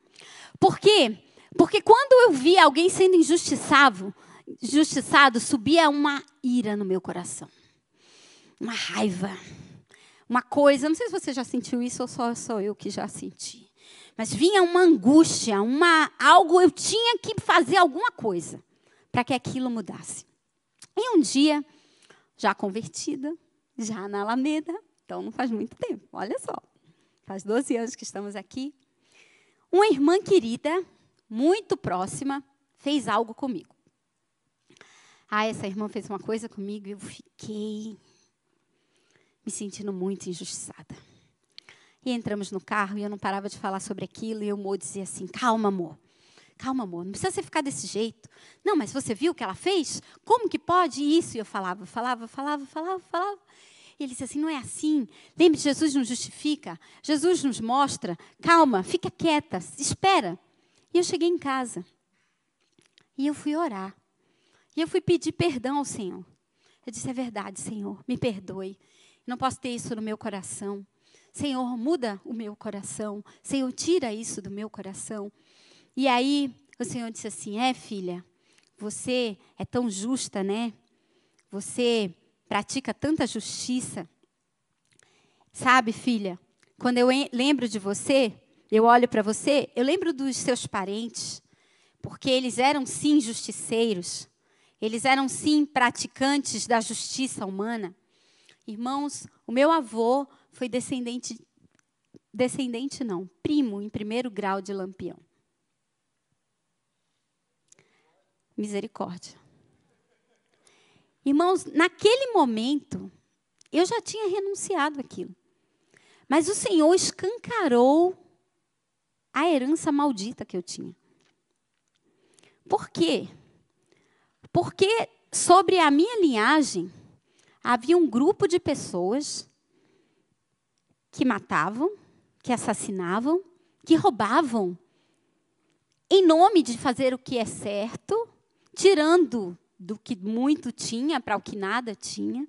Por quê? Porque quando eu via alguém sendo injustiçado, injustiçado, subia uma ira no meu coração. Uma raiva uma coisa, não sei se você já sentiu isso ou só sou eu que já senti. Mas vinha uma angústia, uma algo eu tinha que fazer alguma coisa para que aquilo mudasse. E um dia, já convertida, já na Alameda, então não faz muito tempo, olha só. Faz 12 anos que estamos aqui. Uma irmã querida, muito próxima, fez algo comigo. Ah, essa irmã fez uma coisa comigo e eu fiquei me sentindo muito injustiçada. E entramos no carro e eu não parava de falar sobre aquilo. E o Mo dizia assim: calma, amor. Calma, amor, não precisa você ficar desse jeito. Não, mas você viu o que ela fez? Como que pode isso? E eu falava, falava, falava, falava, falava. E ele disse assim: não é assim. Lembre, Jesus nos justifica. Jesus nos mostra. Calma, fica quieta, espera. E eu cheguei em casa. E eu fui orar. E eu fui pedir perdão ao Senhor. Eu disse: é verdade, Senhor, me perdoe. Não posso ter isso no meu coração. Senhor, muda o meu coração. Senhor, tira isso do meu coração. E aí o Senhor disse assim: É, filha, você é tão justa, né? Você pratica tanta justiça. Sabe, filha, quando eu lembro de você, eu olho para você, eu lembro dos seus parentes, porque eles eram sim justiceiros, eles eram sim praticantes da justiça humana. Irmãos, o meu avô foi descendente, descendente não, primo em primeiro grau de Lampião. Misericórdia. Irmãos, naquele momento, eu já tinha renunciado aquilo. Mas o Senhor escancarou a herança maldita que eu tinha. Por quê? Porque sobre a minha linhagem havia um grupo de pessoas que matavam, que assassinavam, que roubavam, em nome de fazer o que é certo, tirando do que muito tinha para o que nada tinha.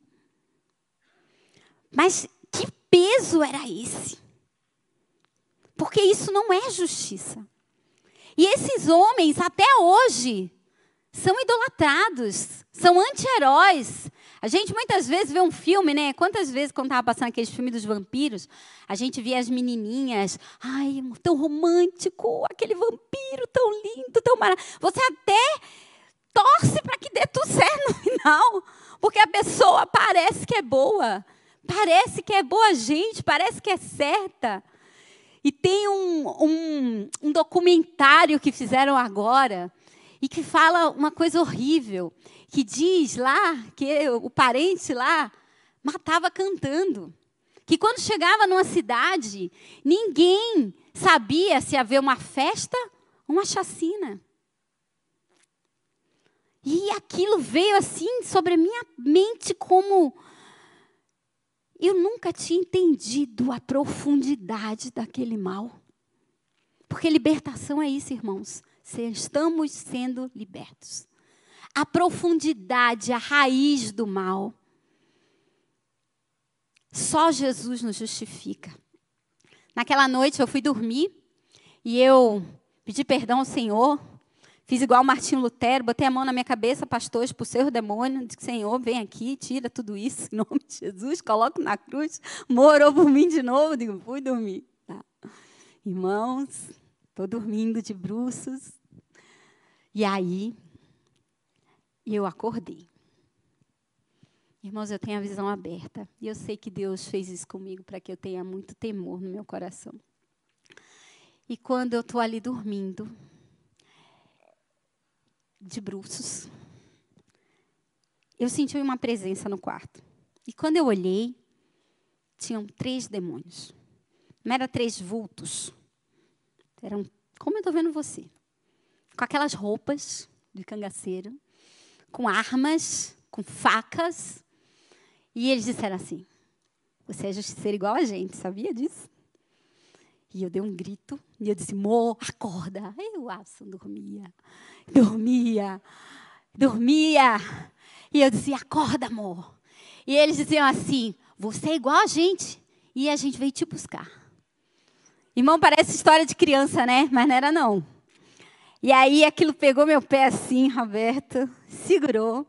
Mas que peso era esse? Porque isso não é justiça. E esses homens, até hoje, são idolatrados, são anti-heróis. A gente muitas vezes vê um filme, né? Quantas vezes, quando estava passando aquele filme dos vampiros, a gente via as menininhas, ai, tão romântico, aquele vampiro tão lindo, tão maravilhoso. Você até torce para que dê tudo certo no final, porque a pessoa parece que é boa, parece que é boa gente, parece que é certa. E tem um, um, um documentário que fizeram agora e que fala uma coisa horrível, que diz lá que o parente lá matava cantando. Que quando chegava numa cidade, ninguém sabia se havia uma festa ou uma chacina. E aquilo veio assim sobre a minha mente como eu nunca tinha entendido a profundidade daquele mal. Porque libertação é isso, irmãos. Estamos sendo libertos. A profundidade, a raiz do mal. Só Jesus nos justifica. Naquela noite eu fui dormir e eu pedi perdão ao Senhor Fiz igual Martinho Lutero, botei a mão na minha cabeça, pastor, expulsei o demônio, disse, Senhor, vem aqui, tira tudo isso, em nome de Jesus, coloco na cruz, morou por mim de novo, digo, fui dormir. Tá. Irmãos, estou dormindo de bruços. E aí, eu acordei. Irmãos, eu tenho a visão aberta. E eu sei que Deus fez isso comigo para que eu tenha muito temor no meu coração. E quando eu estou ali dormindo, de bruços, eu senti uma presença no quarto. E quando eu olhei, tinham três demônios. Não eram três vultos. Eram, como eu estou vendo você. Com aquelas roupas de cangaceiro, com armas, com facas. E eles disseram assim: Você é justiceiro igual a gente, sabia disso? E eu dei um grito e eu disse: Mo, acorda. Aí o Watson dormia dormia, dormia. E eu dizia, acorda, amor. E eles diziam assim, você é igual a gente. E a gente veio te buscar. Irmão, parece história de criança, né? Mas não era não. E aí aquilo pegou meu pé assim, Roberto, segurou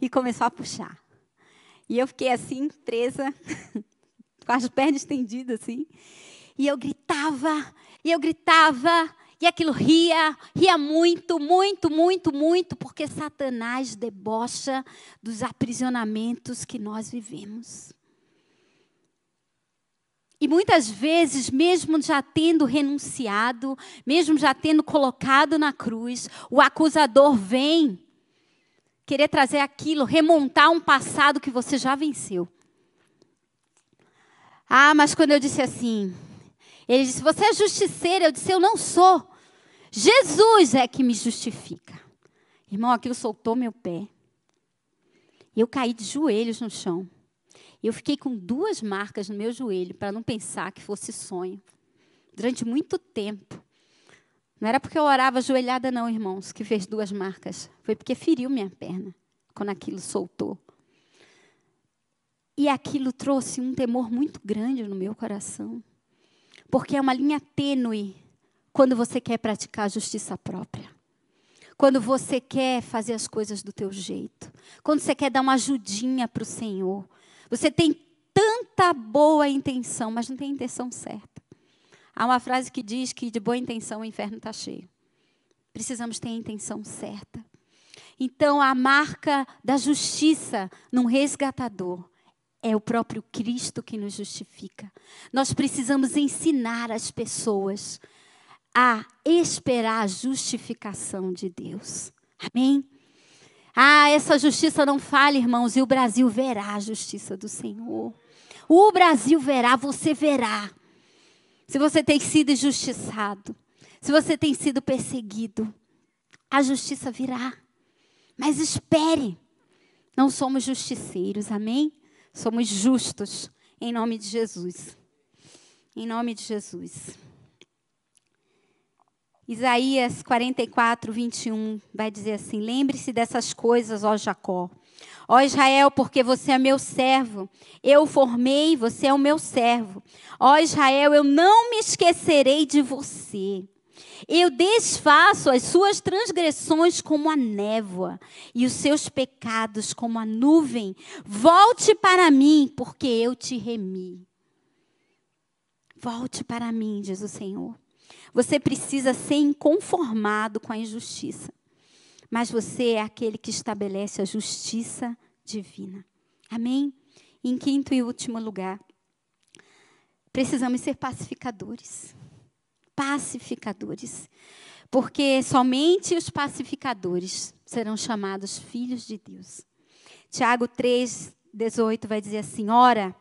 e começou a puxar. E eu fiquei assim, presa, com as pernas estendidas assim. E eu gritava, e eu gritava, e aquilo ria, ria muito, muito, muito, muito, porque Satanás debocha dos aprisionamentos que nós vivemos. E muitas vezes, mesmo já tendo renunciado, mesmo já tendo colocado na cruz, o acusador vem querer trazer aquilo, remontar um passado que você já venceu. Ah, mas quando eu disse assim, ele disse: Você é justiceira? Eu disse: Eu não sou. Jesus é que me justifica. Irmão, aquilo soltou meu pé. Eu caí de joelhos no chão. Eu fiquei com duas marcas no meu joelho para não pensar que fosse sonho. Durante muito tempo. Não era porque eu orava ajoelhada, não, irmãos, que fez duas marcas. Foi porque feriu minha perna quando aquilo soltou. E aquilo trouxe um temor muito grande no meu coração. Porque é uma linha tênue quando você quer praticar a justiça própria. Quando você quer fazer as coisas do teu jeito. Quando você quer dar uma ajudinha para o Senhor. Você tem tanta boa intenção, mas não tem a intenção certa. Há uma frase que diz que de boa intenção o inferno está cheio. Precisamos ter a intenção certa. Então, a marca da justiça num resgatador é o próprio Cristo que nos justifica. Nós precisamos ensinar as pessoas a esperar a justificação de Deus. Amém? Ah, essa justiça não falha, irmãos, e o Brasil verá a justiça do Senhor. O Brasil verá, você verá. Se você tem sido injustiçado, se você tem sido perseguido, a justiça virá. Mas espere, não somos justiceiros, amém? Somos justos, em nome de Jesus. Em nome de Jesus. Isaías 44, 21 vai dizer assim: Lembre-se dessas coisas, ó Jacó. Ó Israel, porque você é meu servo. Eu formei, você é o meu servo. Ó Israel, eu não me esquecerei de você. Eu desfaço as suas transgressões como a névoa e os seus pecados como a nuvem. Volte para mim, porque eu te remi. Volte para mim, diz o Senhor. Você precisa ser inconformado com a injustiça, mas você é aquele que estabelece a justiça divina. Amém? Em quinto e último lugar, precisamos ser pacificadores. Pacificadores. Porque somente os pacificadores serão chamados filhos de Deus. Tiago 3, 18 vai dizer assim: Ora,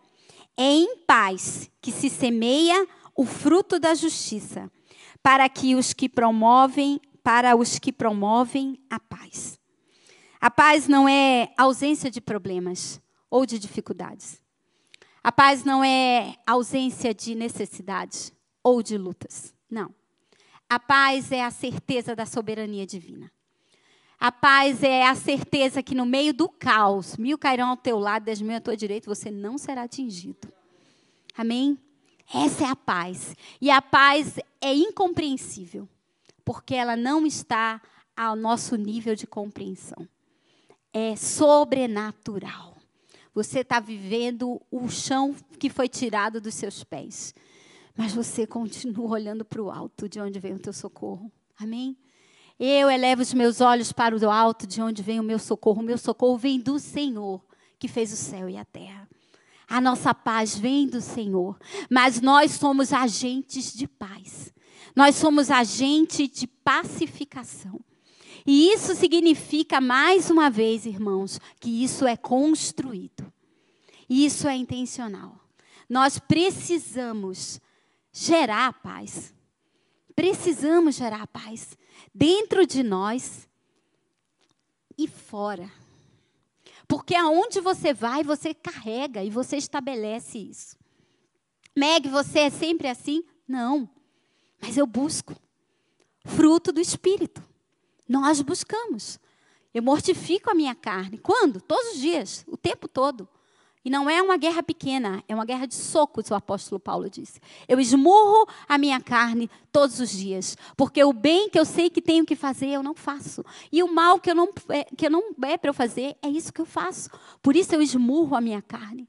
é em paz que se semeia o fruto da justiça, para que os que promovem, para os que promovem a paz. A paz não é ausência de problemas ou de dificuldades. A paz não é ausência de necessidades ou de lutas. Não. A paz é a certeza da soberania divina. A paz é a certeza que no meio do caos, mil cairão ao teu lado, dez mil à tua direita, você não será atingido. Amém? Essa é a paz. E a paz é incompreensível, porque ela não está ao nosso nível de compreensão. É sobrenatural. Você está vivendo o chão que foi tirado dos seus pés. Mas você continua olhando para o alto, de onde vem o teu socorro. Amém? Eu elevo os meus olhos para o alto, de onde vem o meu socorro. O meu socorro vem do Senhor, que fez o céu e a terra. A nossa paz vem do Senhor, mas nós somos agentes de paz. Nós somos agente de pacificação. E isso significa, mais uma vez, irmãos, que isso é construído. Isso é intencional. Nós precisamos gerar paz. Precisamos gerar paz dentro de nós e fora. Porque aonde você vai, você carrega e você estabelece isso. Meg, você é sempre assim? Não. Mas eu busco. Fruto do Espírito. Nós buscamos. Eu mortifico a minha carne. Quando? Todos os dias, o tempo todo. E não é uma guerra pequena, é uma guerra de socos, o apóstolo Paulo disse. Eu esmurro a minha carne todos os dias, porque o bem que eu sei que tenho que fazer, eu não faço. E o mal que eu não, é, que não é para eu fazer, é isso que eu faço. Por isso eu esmurro a minha carne.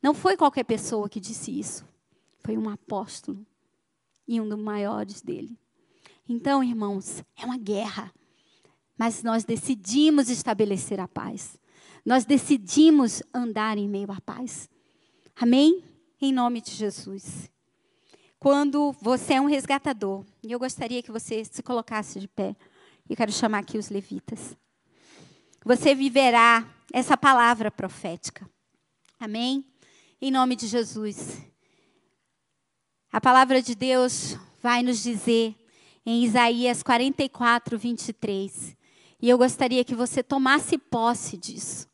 Não foi qualquer pessoa que disse isso. Foi um apóstolo e um dos maiores dele. Então, irmãos, é uma guerra. Mas nós decidimos estabelecer a paz. Nós decidimos andar em meio à paz. Amém? Em nome de Jesus. Quando você é um resgatador, e eu gostaria que você se colocasse de pé, e quero chamar aqui os levitas. Você viverá essa palavra profética. Amém? Em nome de Jesus. A palavra de Deus vai nos dizer em Isaías 44, 23. E eu gostaria que você tomasse posse disso.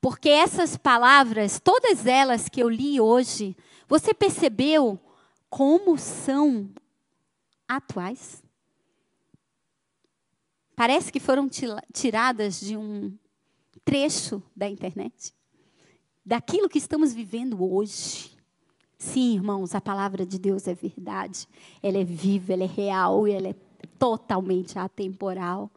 Porque essas palavras, todas elas que eu li hoje, você percebeu como são atuais? Parece que foram tiradas de um trecho da internet, daquilo que estamos vivendo hoje. Sim, irmãos, a palavra de Deus é verdade. Ela é viva, ela é real e ela é totalmente atemporal.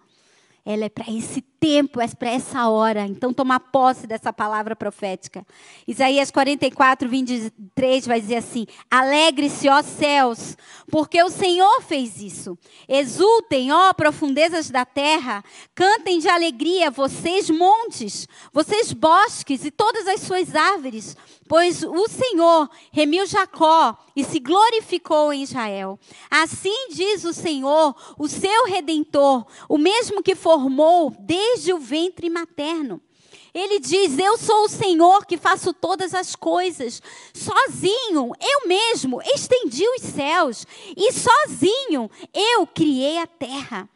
Ela é para esse tempo, é para essa hora. Então, toma posse dessa palavra profética. Isaías 44, 23 vai dizer assim: Alegre-se, ó céus, porque o Senhor fez isso. Exultem, ó profundezas da terra. Cantem de alegria, vocês montes, vocês bosques e todas as suas árvores. Pois o Senhor remiu Jacó e se glorificou em Israel. Assim diz o Senhor, o seu redentor, o mesmo que formou desde o ventre materno. Ele diz: Eu sou o Senhor que faço todas as coisas. Sozinho, eu mesmo estendi os céus. E sozinho, eu criei a terra.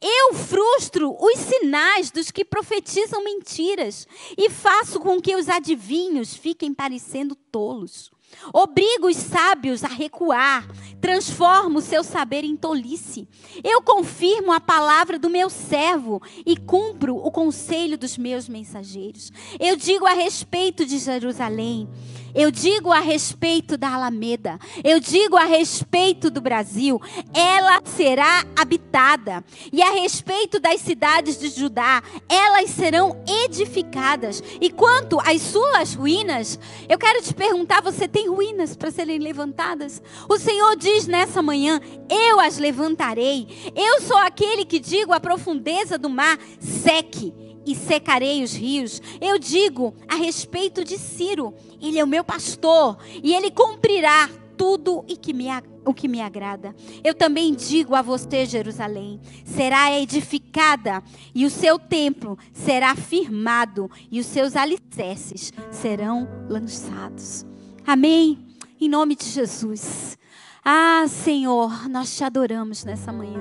Eu frustro os sinais dos que profetizam mentiras e faço com que os adivinhos fiquem parecendo tolos. Obrigo os sábios a recuar, transformo o seu saber em tolice. Eu confirmo a palavra do meu servo e cumpro o conselho dos meus mensageiros. Eu digo a respeito de Jerusalém. Eu digo a respeito da Alameda, eu digo a respeito do Brasil, ela será habitada. E a respeito das cidades de Judá, elas serão edificadas. E quanto às suas ruínas, eu quero te perguntar: você tem ruínas para serem levantadas? O Senhor diz nessa manhã: eu as levantarei. Eu sou aquele que digo a profundeza do mar: seque e secarei os rios. Eu digo a respeito de Ciro, ele é o meu pastor e ele cumprirá tudo o que me, o que me agrada. Eu também digo a você, Jerusalém: será edificada e o seu templo será firmado e os seus alicerces serão lançados. Amém? Em nome de Jesus. Ah, Senhor, nós te adoramos nessa manhã.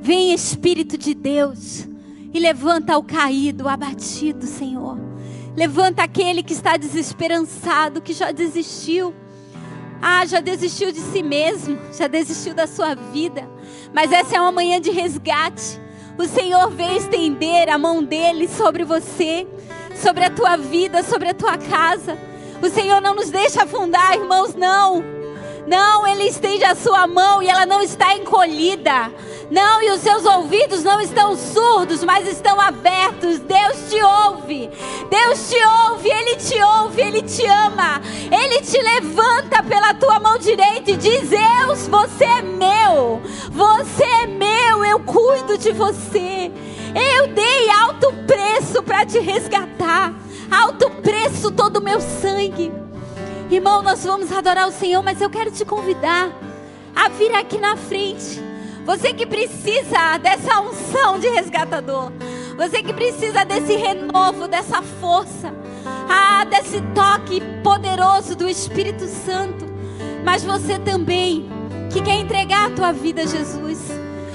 Vem, Espírito de Deus e levanta o caído, o abatido, Senhor. Levanta aquele que está desesperançado, que já desistiu. Ah, já desistiu de si mesmo, já desistiu da sua vida. Mas essa é uma manhã de resgate. O Senhor veio estender a mão dele sobre você, sobre a tua vida, sobre a tua casa. O Senhor não nos deixa afundar, irmãos, não. Não, Ele estende a sua mão e ela não está encolhida. Não, e os seus ouvidos não estão surdos, mas estão abertos. Deus te ouve. Deus te ouve, Ele te ouve, Ele te ama. Ele te levanta pela tua mão direita e diz: Deus, você é meu. Você é meu, eu cuido de você. Eu dei alto preço para te resgatar. Alto preço todo o meu sangue. Irmão, nós vamos adorar o Senhor, mas eu quero te convidar a vir aqui na frente. Você que precisa dessa unção de resgatador. Você que precisa desse renovo, dessa força. Ah, desse toque poderoso do Espírito Santo. Mas você também que quer entregar a tua vida a Jesus.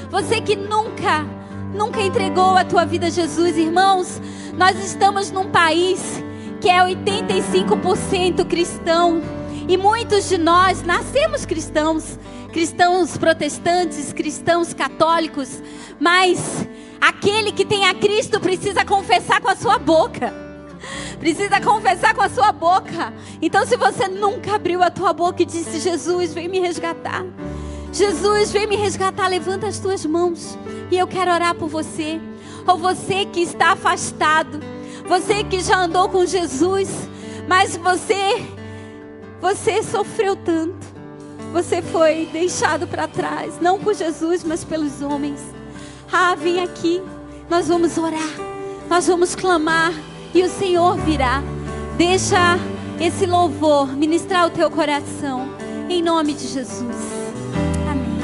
Você que nunca, nunca entregou a tua vida a Jesus, irmãos. Nós estamos num país que é 85% cristão. E muitos de nós nascemos cristãos cristãos protestantes, cristãos católicos, mas aquele que tem a Cristo precisa confessar com a sua boca. Precisa confessar com a sua boca. Então, se você nunca abriu a tua boca e disse: Jesus, vem me resgatar. Jesus, vem me resgatar. Levanta as tuas mãos. E eu quero orar por você. Ou você que está afastado. Você que já andou com Jesus. Mas você, você sofreu tanto. Você foi deixado para trás, não por Jesus, mas pelos homens. Ah, vem aqui. Nós vamos orar. Nós vamos clamar e o Senhor virá. Deixa esse louvor ministrar o teu coração em nome de Jesus. Amém.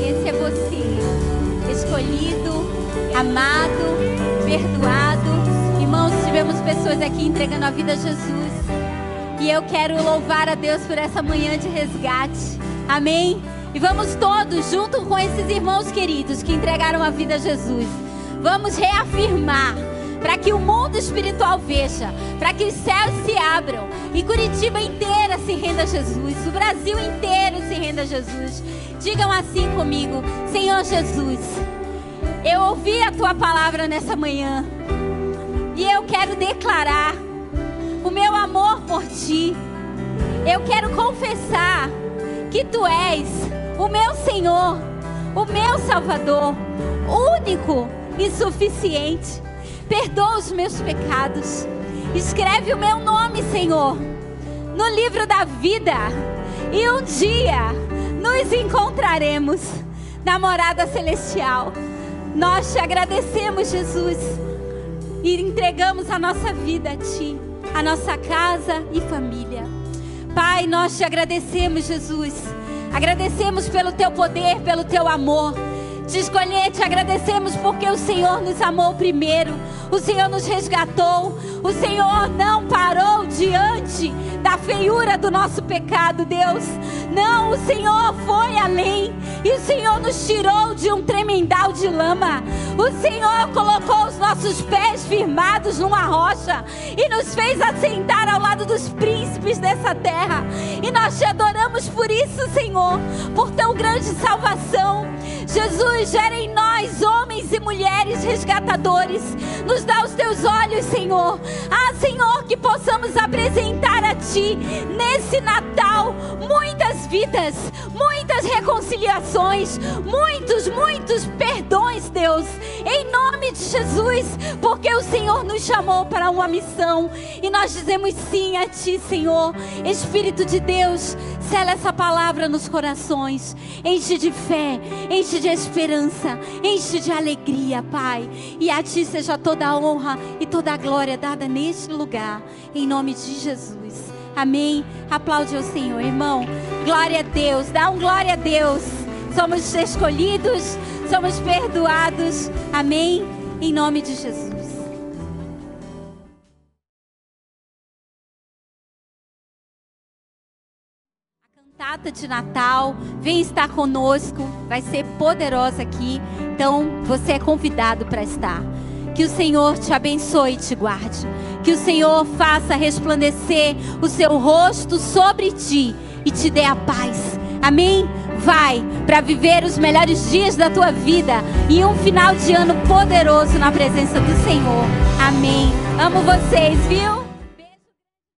Esse é você, escolhido, amado, perdoado. Irmãos, tivemos pessoas aqui entregando a vida a Jesus. E eu quero louvar a Deus por essa manhã de resgate. Amém? E vamos todos, junto com esses irmãos queridos que entregaram a vida a Jesus, vamos reafirmar para que o mundo espiritual veja, para que os céus se abram e Curitiba inteira se renda a Jesus, o Brasil inteiro se renda a Jesus. Digam assim comigo: Senhor Jesus, eu ouvi a tua palavra nessa manhã e eu quero declarar o meu amor por ti. Eu quero confessar que tu és o meu Senhor, o meu Salvador, único e suficiente. Perdoa os meus pecados. Escreve o meu nome, Senhor, no livro da vida. E um dia nos encontraremos na morada celestial. Nós te agradecemos, Jesus, e entregamos a nossa vida a Ti a nossa casa e família. Pai, nós te agradecemos, Jesus. Agradecemos pelo teu poder, pelo teu amor. Te escolher, te agradecemos porque o Senhor nos amou primeiro. O Senhor nos resgatou. O Senhor não parou diante da feiura do nosso pecado, Deus. Não, o Senhor foi além. E o Senhor nos tirou de um tremendal de lama. O Senhor colocou os nossos pés firmados numa rocha e nos fez assentar ao lado dos príncipes dessa terra. E nós te adoramos por isso, Senhor, por tão grande salvação. Jesus, gera em nós homens e mulheres resgatadores. Nos dá os teus olhos, Senhor. Ah, Senhor, que possamos apresentar a Ti nesse Natal muitas vidas, muitas reconciliações, muitos, muitos perdões, Deus. Em nome de Jesus, porque o Senhor nos chamou para uma missão e nós dizemos sim a Ti, Senhor. Espírito de Deus, sela essa palavra nos corações. Enche de fé, enche de esperança, enche de alegria, Pai. E a Ti seja toda a honra e toda a glória dada neste lugar, em nome de Jesus. Amém. Aplaude ao Senhor, irmão. Glória a Deus. Dá um glória a Deus. Somos escolhidos, somos perdoados. Amém. Em nome de Jesus. cantata de Natal, vem estar conosco, vai ser poderosa aqui. Então, você é convidado para estar. Que o Senhor te abençoe e te guarde. Que o Senhor faça resplandecer o seu rosto sobre ti e te dê a paz. Amém? Vai para viver os melhores dias da tua vida e um final de ano poderoso na presença do Senhor. Amém. Amo vocês, viu?